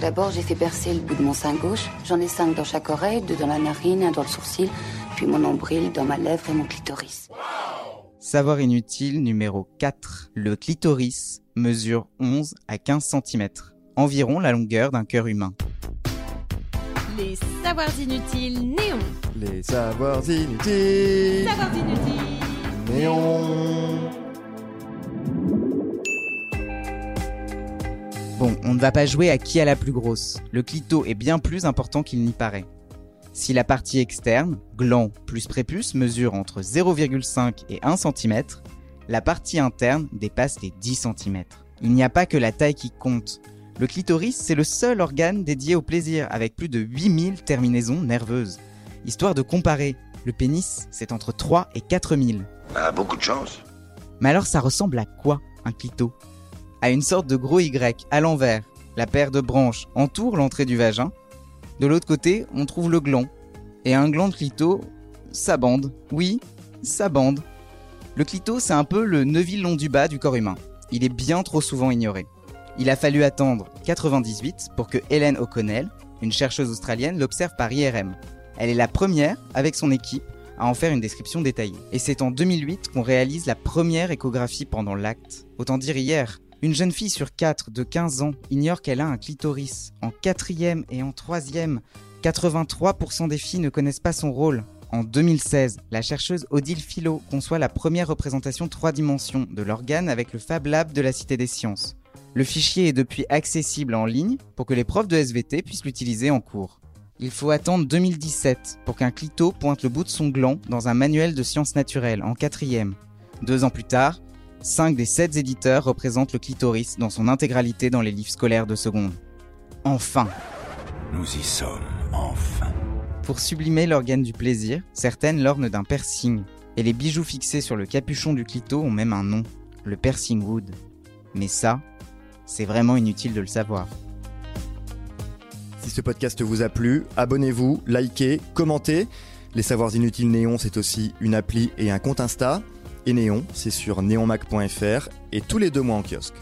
D'abord, j'ai fait percer le bout de mon sein gauche. J'en ai cinq dans chaque oreille, deux dans la narine, un dans le sourcil, puis mon nombril, dans ma lèvre et mon clitoris. Savoir inutile numéro 4. Le clitoris mesure 11 à 15 cm, environ la longueur d'un cœur humain. Les savoirs inutiles néons. Les savoirs inutiles. Savoirs inutiles. Néon. Bon, on ne va pas jouer à qui a la plus grosse. Le clito est bien plus important qu'il n'y paraît. Si la partie externe, gland plus prépuce, mesure entre 0,5 et 1 cm, la partie interne dépasse les 10 cm. Il n'y a pas que la taille qui compte. Le clitoris, c'est le seul organe dédié au plaisir, avec plus de 8000 terminaisons nerveuses. Histoire de comparer, le pénis, c'est entre 3 et 4000. Ah, beaucoup de chance. Mais alors ça ressemble à quoi, un clito? À une sorte de gros Y, à l'envers. La paire de branches entoure l'entrée du vagin. De l'autre côté, on trouve le gland. Et un gland de clito, ça bande. Oui, ça bande. Le clito, c'est un peu le Neuville long du bas du corps humain. Il est bien trop souvent ignoré. Il a fallu attendre 98 pour que Hélène O'Connell, une chercheuse australienne, l'observe par IRM. Elle est la première, avec son équipe, à en faire une description détaillée. Et c'est en 2008 qu'on réalise la première échographie pendant l'acte. Autant dire hier. Une jeune fille sur 4 de 15 ans ignore qu'elle a un clitoris. En quatrième et en troisième, 83% des filles ne connaissent pas son rôle. En 2016, la chercheuse Odile Philo conçoit la première représentation 3 dimensions de l'organe avec le Fab Lab de la Cité des Sciences. Le fichier est depuis accessible en ligne pour que les profs de SVT puissent l'utiliser en cours. Il faut attendre 2017 pour qu'un clito pointe le bout de son gland dans un manuel de sciences naturelles en quatrième. Deux ans plus tard, 5 des 7 éditeurs représentent le clitoris dans son intégralité dans les livres scolaires de seconde. Enfin Nous y sommes, enfin. Pour sublimer l'organe du plaisir, certaines l'ornent d'un piercing, et les bijoux fixés sur le capuchon du clito ont même un nom, le piercing wood. Mais ça, c'est vraiment inutile de le savoir. Si ce podcast vous a plu, abonnez-vous, likez, commentez. Les Savoirs Inutiles Néon, c'est aussi une appli et un compte Insta. Et Néon, c'est sur neonmac.fr et tous les deux mois en kiosque.